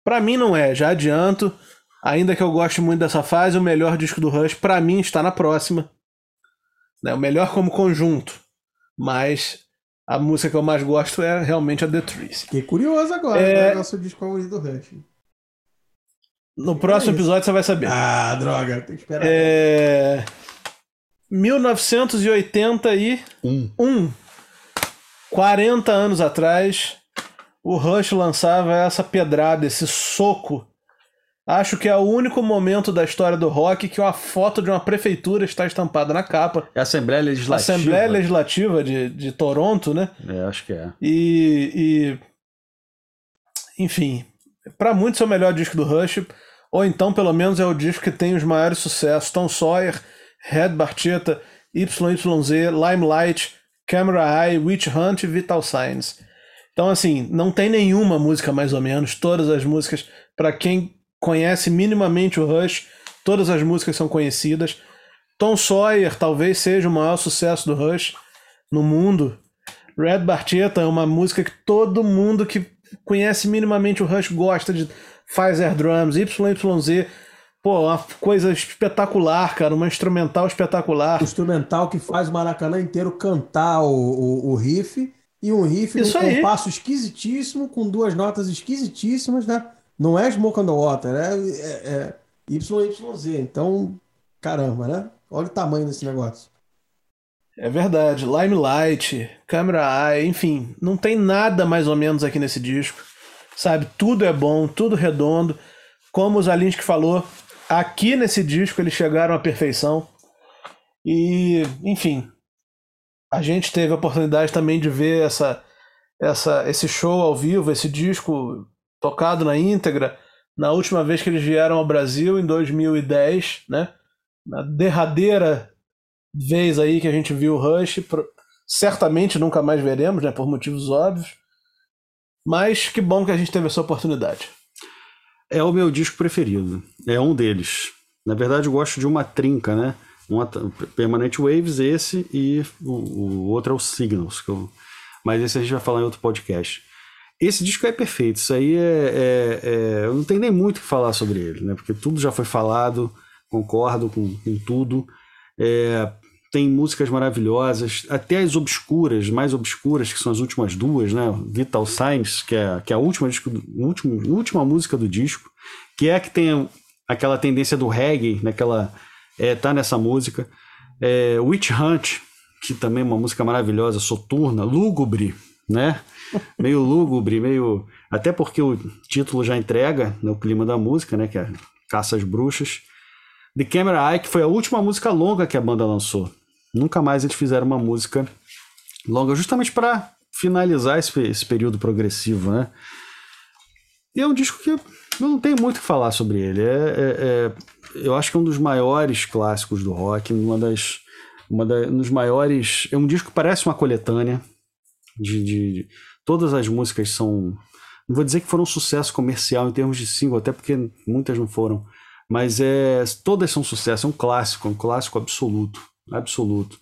para mim não é, já adianto. Ainda que eu goste muito dessa fase, o melhor disco do Rush para mim está na próxima. Né? O melhor como conjunto. Mas a música que eu mais gosto é realmente a The Trees. Fiquei curioso agora, é... né? Nosso disco favorito do Rush. No próximo é episódio você vai saber. Ah, droga, tem que esperar. É... 1981. Um. 40 anos atrás, o Rush lançava essa pedrada, esse soco. Acho que é o único momento da história do rock que uma foto de uma prefeitura está estampada na capa. É a Assembleia Legislativa. Assembleia Legislativa de, de Toronto, né? É, acho que é. E. e... Enfim, para muitos é o melhor disco do Rush, ou então pelo menos é o disco que tem os maiores sucessos: Tom Sawyer, Red Barchetta, YYZ, Limelight, Camera Eye, Witch Hunt e Vital Signs. Então, assim, não tem nenhuma música mais ou menos. Todas as músicas, para quem conhece minimamente o Rush, todas as músicas são conhecidas. Tom Sawyer talvez seja o maior sucesso do Rush no mundo. Red Barchetta é uma música que todo mundo que conhece minimamente o Rush gosta de. Faz air drums, YYZ. Pô, uma coisa espetacular, cara. Uma instrumental espetacular. O instrumental que faz o Maracanã inteiro cantar o, o, o riff e um riff Isso um compasso esquisitíssimo, com duas notas esquisitíssimas, né? Não é Smoke on the Water, é, é, é YYZ. Então, caramba, né? Olha o tamanho desse negócio. É verdade. Limelight, Camera Eye, enfim, não tem nada mais ou menos aqui nesse disco. Sabe? Tudo é bom, tudo redondo. Como o Zalinski falou, aqui nesse disco eles chegaram à perfeição. E, enfim, a gente teve a oportunidade também de ver essa, essa, esse show ao vivo, esse disco tocado na íntegra, na última vez que eles vieram ao Brasil, em 2010, né? Na derradeira vez aí que a gente viu o Rush, certamente nunca mais veremos, né? Por motivos óbvios. Mas que bom que a gente teve essa oportunidade. É o meu disco preferido. É um deles. Na verdade, eu gosto de uma trinca, né? Um Permanent Waves, esse, e o, o, outro é o Signals. Que eu, mas esse a gente vai falar em outro podcast. esse disco é perfeito. Isso aí é, é, é, Eu não tenho nem muito o que falar sobre ele, né? Porque tudo já foi falado, concordo com, com tudo. É, tem músicas maravilhosas, até as obscuras, mais obscuras, que são as últimas duas, né? Vital Signs, que é, que é a última, disco, último, última música do disco, que é a que tem aquela tendência do reggae, naquela. É, tá nessa música. É, Witch Hunt, que também é uma música maravilhosa, soturna, lúgubre, né? [LAUGHS] meio lúgubre, meio. Até porque o título já entrega né, o clima da música, né? Que é Caça às Bruxas. The Camera Eye, que foi a última música longa que a banda lançou. Nunca mais eles fizeram uma música longa, justamente para finalizar esse, esse, período progressivo, né? E é um disco que eu não tenho muito o que falar sobre ele. É, é, é, eu acho que é um dos maiores clássicos do rock, uma das, uma da, um dos maiores. É um disco que parece uma coletânea de, de todas as músicas são. Não vou dizer que foram um sucesso comercial em termos de single, até porque muitas não foram. Mas é, todas são sucesso, é um clássico, um clássico absoluto. Absoluto.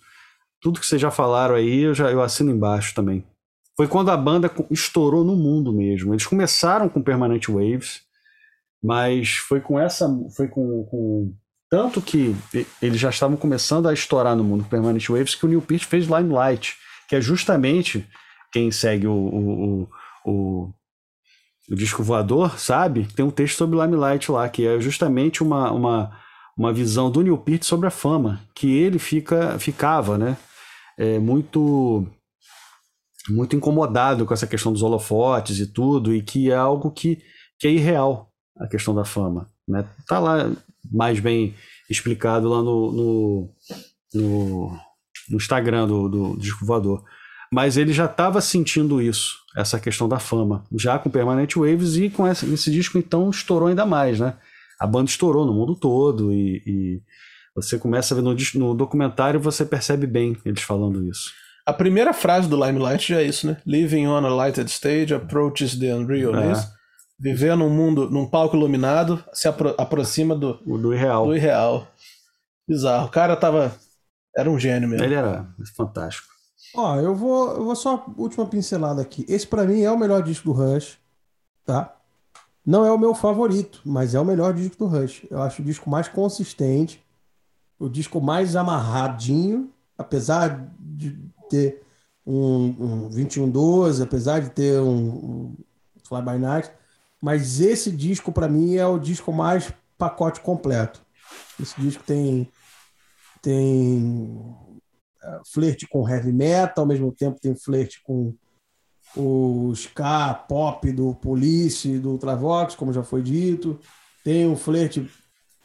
Tudo que vocês já falaram aí, eu, já, eu assino embaixo também. Foi quando a banda estourou no mundo mesmo. Eles começaram com Permanent Waves, mas foi com essa. Foi com, com tanto que eles já estavam começando a estourar no mundo Permanent Waves que o Neil Peart fez Limelight, que é justamente quem segue o, o, o, o, o disco voador, sabe? Tem um texto sobre Limelight lá, que é justamente uma, uma, uma visão do Neil Peart sobre a fama, que ele fica, ficava, né? É, muito muito incomodado com essa questão dos holofotes e tudo, e que é algo que, que é irreal, a questão da fama. Né? Tá lá mais bem explicado lá no, no, no, no Instagram do, do Disco Voador mas ele já estava sentindo isso, essa questão da fama, já com Permanent Waves e com esse, esse disco então estourou ainda mais, né? A banda estourou no mundo todo e, e você começa a ver no, no documentário você percebe bem eles falando isso. A primeira frase do Limelight já é isso, né? Living on a lighted stage approaches the unreal, é. isso? Viver num mundo, num palco iluminado, se apro aproxima do, do irreal. Do irreal. Bizarro. O cara tava. Era um gênio mesmo. Ele era fantástico. Ó, eu vou, eu vou só última pincelada aqui. Esse para mim é o melhor disco do Rush, tá? Não é o meu favorito, mas é o melhor disco do Rush. Eu acho o disco mais consistente, o disco mais amarradinho, apesar de ter um, um 2112, apesar de ter um, um Fly By Night, mas esse disco para mim é o disco mais pacote completo. Esse disco tem tem flerte com heavy metal, ao mesmo tempo tem flerte com o ska pop do Police, do Ultravox, como já foi dito. Tem um flerte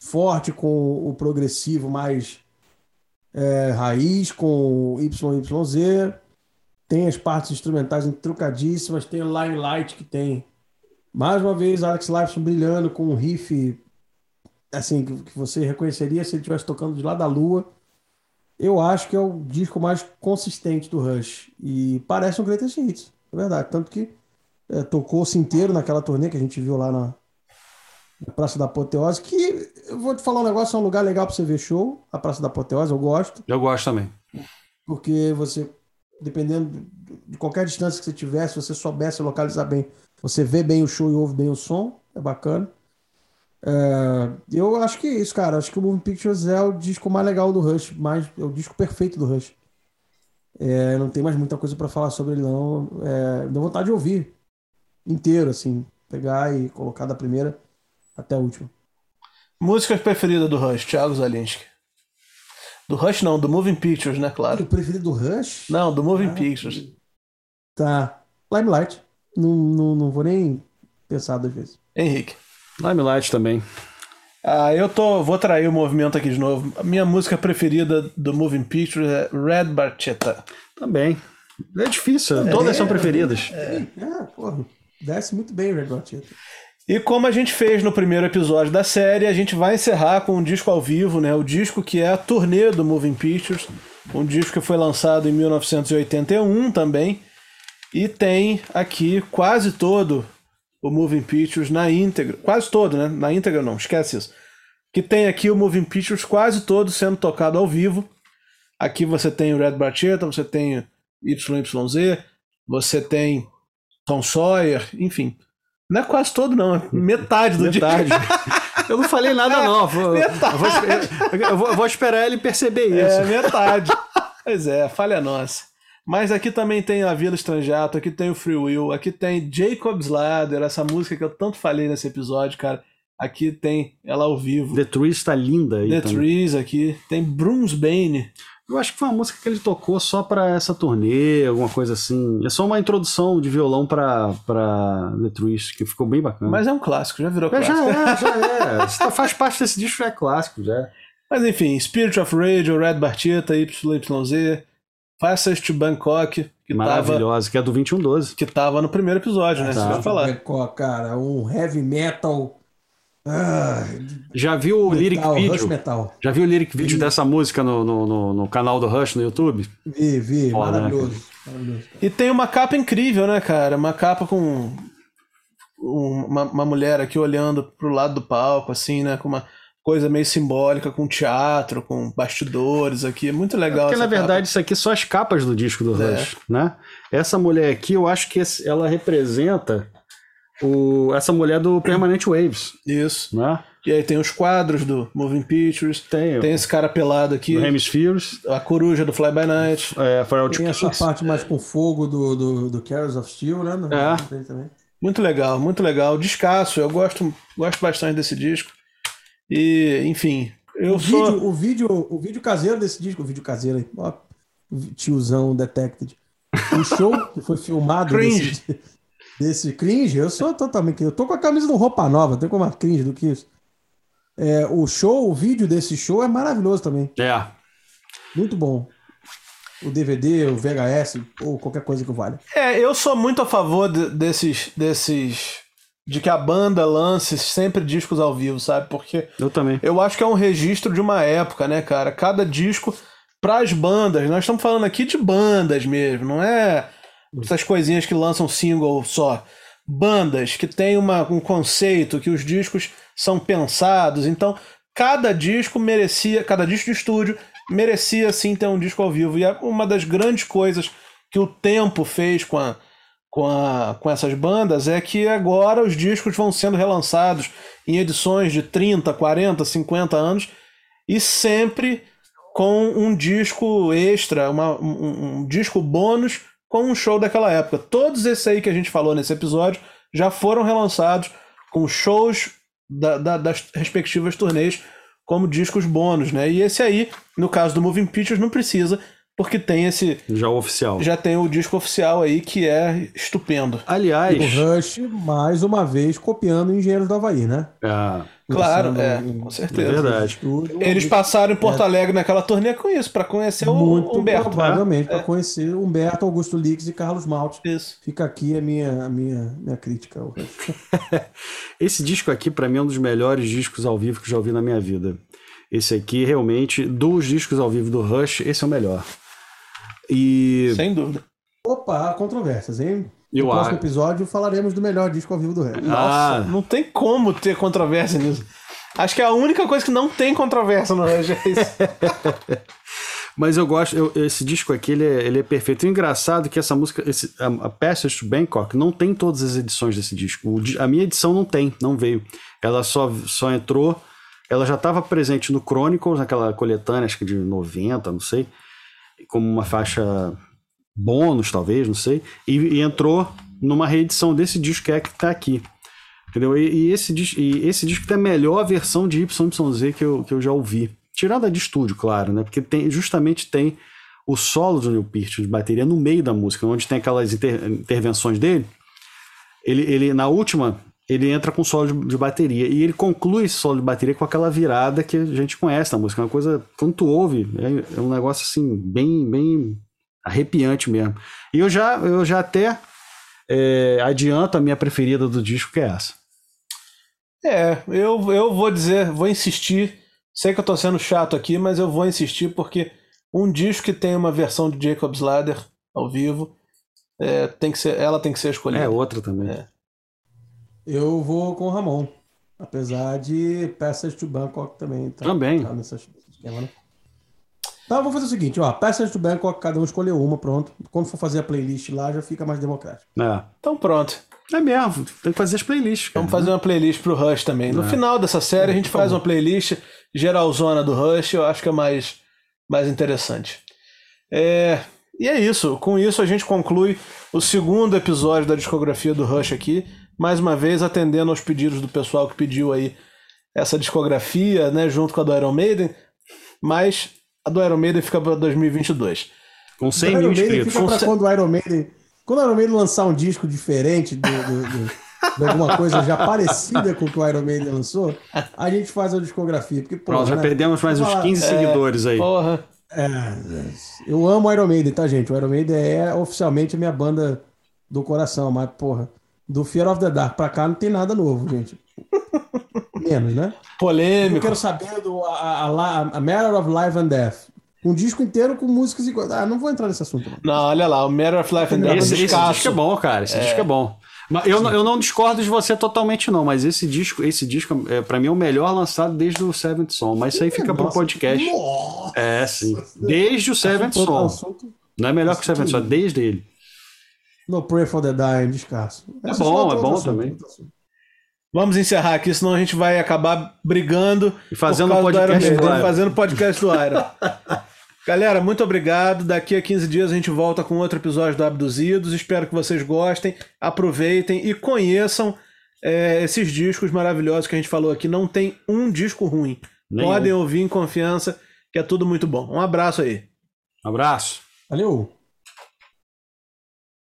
forte com o progressivo mais é, raiz, com YYZ. Tem as partes instrumentais trucadíssimas. Tem o Line Light, que tem, mais uma vez, Alex Lifeson brilhando com um riff assim, que você reconheceria se ele estivesse tocando de lá da lua eu acho que é o disco mais consistente do Rush. E parece um Greatest Hits, é verdade. Tanto que é, tocou-se inteiro naquela turnê que a gente viu lá na, na, Praça da Apoteose. Que eu vou te falar um negócio: é um lugar legal para você ver show. A Praça da Apoteose, eu gosto. Eu gosto também. Porque você, dependendo de qualquer distância que você tiver, se você soubesse localizar bem, você vê bem o show e ouve bem o som. É bacana. É, eu acho que é isso, cara. Acho que o Moving Pictures é o disco mais legal do Rush, mais, é o disco perfeito do Rush. É, não tem mais muita coisa para falar sobre ele, não. É, deu vontade de ouvir inteiro, assim. Pegar e colocar da primeira até a última. Música preferida do Rush, Thiago Zalinski. Do Rush não, do Moving Pictures, né, claro. O preferido do Rush? Não, do Moving ah, Pictures. Tá. Limelight. Não, não, não vou nem pensar duas vezes. Henrique. Limelight também. Ah, eu tô, vou trair o movimento aqui de novo. A minha música preferida do Moving Pictures é Red Barchetta. Também. É difícil, é, todas são preferidas. É, é porra. Desce muito bem Red Barchetta. E como a gente fez no primeiro episódio da série, a gente vai encerrar com um disco ao vivo, né? O disco que é a turnê do Moving Pictures, um disco que foi lançado em 1981 também, e tem aqui quase todo o Moving Pictures na íntegra, quase todo, né? Na íntegra não, esquece isso. Que tem aqui o Moving Pictures quase todo sendo tocado ao vivo. Aqui você tem o Red Barchetta, você tem YYZ, você tem Tom Sawyer, enfim. Não é quase todo, não. é Metade do Metade. [LAUGHS] Eu não falei nada, não. Vou, eu vou, eu vou- eu vou esperar ele perceber dia. isso. É, metade. [LAUGHS] pois é, falha nossa. Mas aqui também tem a Vila Estranjato, aqui tem o Free Will, aqui tem Jacob's Ladder, essa música que eu tanto falei nesse episódio, cara. Aqui tem ela ao vivo. The Tree está linda aí The também. Trees aqui, tem Brunsbane. Eu acho que foi uma música que ele tocou só pra essa turnê, alguma coisa assim. É só uma introdução de violão pra, pra The Trees, que ficou bem bacana. Mas é um clássico, já virou É, clássico. já é, já é. Tá- faz parte desse disco, já é clássico, já é. Mas enfim, Spirit of Radio, Red Bartita, YYZ, Fastest to Bangkok, que tava, Maravilhosa, que é do 2112. que tava no primeiro episódio, né? Tá. Você vai falar. Bangkok, cara, um heavy metal. Ah, Já viu o lyric metal, Rush video? metal. Já viu o lyric video dessa música no, no, no, no canal do Rush no YouTube? Vi, vi, Foda, né, maravilhoso. maravilhoso. E tem uma capa incrível, né, cara? Uma capa com um- uma, uma mulher aqui olhando pro lado do palco, assim, né? Com uma coisa meio simbólica, com teatro, com bastidores aqui. É muito legal. Porque essa na verdade isso aqui são as capas do disco do É. Rush, né? Essa mulher aqui, eu acho que ela representa o, essa mulher do Permanent Waves. Isso. né? E aí tem os quadros do Moving Pictures. Tem, Tem esse cara pelado aqui. o Hemispheres, A coruja do Fly By Night. é, Pharrell Tem essa parte mais com fogo do, do, do Carols of Steel, né? No- É. também. Muito legal, muito legal. Descasso, eu gosto, gosto bastante desse disco. E, enfim, eu o, sou. vídeo, o, vídeo, o vídeo caseiro desse disco, o vídeo caseiro aí, ó, tiozão detected. O show que foi filmado Cringe. desse, desse cringe, eu sou totalmente. Eu tô com a camisa do Roupa Nova, tem como mais cringe do que isso. É, o show, o vídeo desse show é maravilhoso também. É, Muito bom. O DVD, o VHS, ou qualquer coisa que valha. É, eu sou muito a favor de- desses, desses. de que a banda lance sempre discos ao vivo, sabe? Porque eu também. eu acho que é um registro de uma época, né, cara? Cada disco pras bandas. Nós estamos falando aqui de bandas mesmo, não é essas coisinhas que lançam single só. Bandas que têm uma, um conceito, que os discos são pensados. Então, cada disco merecia, cada disco de estúdio merecia sim ter um disco ao vivo. E é uma das grandes coisas que o tempo fez com, a, com, a, com essas bandas é que agora os discos vão sendo relançados em edições de 30, 40, 50 anos e sempre com um disco extra, uma- um, um disco bônus com um show daquela época. Todos esses aí que a gente falou nesse episódio já foram relançados com shows da- da- das respectivas turnês como discos bônus, né? E esse aí, no caso do Moving Pictures, não precisa, porque tem esse. Já o oficial. Já tem o disco oficial aí que é estupendo. Aliás, O Rush, mais uma vez, copiando Engenheiros do Havaí, né? é, Claro, é, com é certeza. verdade. Estúdio, Eles passaram em Porto Alegre naquela turnê com isso, para conhecer o muito Humberto. né? provavelmente para conhecer Humberto, Augusto Lix e Carlos Malte. Isso. Fica aqui a minha, a minha, minha crítica. ao [LAUGHS] Rush. Esse disco aqui, pra mim, é um dos melhores discos ao vivo que já ouvi na minha vida. Esse aqui, realmente, dos discos ao vivo do Rush, esse é o melhor. E Sem dúvida. Opa, há controvérsias, hein? Eu no próximo acho. episódio falaremos do melhor disco ao vivo do Rush. Nossa, Ah. não tem como ter controvérsia nisso. Acho que é a única coisa que não tem controvérsia no Rush é isso. Mas eu gosto, eu- esse disco aqui, ele é, ele é perfeito. O engraçado é que essa música, esse, a, a Passage to Bangkok, não tem todas as edições desse disco. O a minha edição não tem, não veio. Ela só, só entrou, ela já estava presente no Chronicles, naquela coletânea, acho que de 90, não sei, como uma faixa bônus, talvez, não sei, e, e entrou numa reedição desse disco que é que tá aqui. Entendeu? E, e esse, e esse disco tem a melhor versão de YYZ que eu, que eu já ouvi. Tirando a de estúdio, claro, né? Porque tem, justamente tem o solo do Neil Peart de bateria no meio da música, onde tem aquelas inter- intervenções dele. Ele, ele, na última, ele entra com solo de, de bateria. E ele conclui esse solo de bateria com aquela virada que a gente conhece na música. É uma coisa, quando tu ouve, é, é um negócio assim, bem, bem arrepiante mesmo. E eu já, eu já até é, adianto a minha preferida do disco, que é essa. É, eu, eu vou dizer, vou insistir. Sei que eu tô sendo chato aqui, mas eu vou insistir porque um disco que tem uma versão de Jacob's Ladder ao vivo, é, tem que ser, ela tem que ser escolhida. É outra também. É. Eu vou com o Ramon. Apesar de Passage to Bangkok também. Tá, Também. Tá nessa esquema, né? Tá, eu vou fazer o seguinte, ó. Passage to Bangkok, cada um escolheu uma, pronto. Quando for fazer a playlist lá, já fica mais democrático. É. Então pronto. É mesmo, tem que fazer as playlists. Cara. Vamos fazer uma playlist pro Rush também. No É. final dessa série, a gente faz uma playlist geralzona do Rush, eu acho que é mais, mais interessante. É, e é isso. Com isso, a gente conclui o segundo episódio da discografia do Rush aqui. Mais uma vez, atendendo aos pedidos do pessoal que pediu aí essa discografia, né, junto com a do Iron Maiden. Mas a do Iron Maiden fica para 2022. Com 100 Iron mil Maiden inscritos. fica pra Com quando o Iron Maiden. Quando o Iron Maiden lançar um disco diferente do, do- do- de alguma coisa já parecida com o que o Iron Maiden lançou, a gente faz a discografia. Porque, pô, Pronto, já né? perdemos mais uns Falar- 15 seguidores aí. Porra. É, é, eu amo o Iron Maiden, tá, gente? O Iron Maiden é oficialmente a minha banda do coração, mas, porra, do Fear of the Dark pra cá não tem nada novo, gente. Menos, né? Eu Polêmico. quero saber do a, a, a, Matter of Life and Death. Um disco inteiro com músicas iguais. Ah, não vou entrar nesse assunto, não. Não, olha lá, o Matter of Life and Death é Esse, esse descasso. disco é bom, cara. Esse disco é bom. Mas eu, não- eu não discordo de você totalmente, não. Mas esse disco, esse disco, é, pra mim, é o melhor lançado desde o Seventh Song. Mas isso aí fica pro podcast. Nossa! É, sim. Desde o Seventh Assunto- Song. assunto- Não é melhor que o Seventh Song, desde ele. No Pray for the Dying, descasso. É Esse bom, é bom assunto, também. Vamos encerrar aqui, senão a gente vai acabar brigando E fazendo um do podcast Iron do Maiden, Iron. fazendo podcast do Iron. [LAUGHS] Galera, muito obrigado. Daqui a 15 dias a gente volta com outro episódio do Abduzidos. Espero que vocês gostem, aproveitem e conheçam é, esses discos maravilhosos que a gente falou aqui. Não tem um disco ruim. Nenhum. Podem ouvir em confiança, que é tudo muito bom. Um abraço aí. Um abraço. Valeu!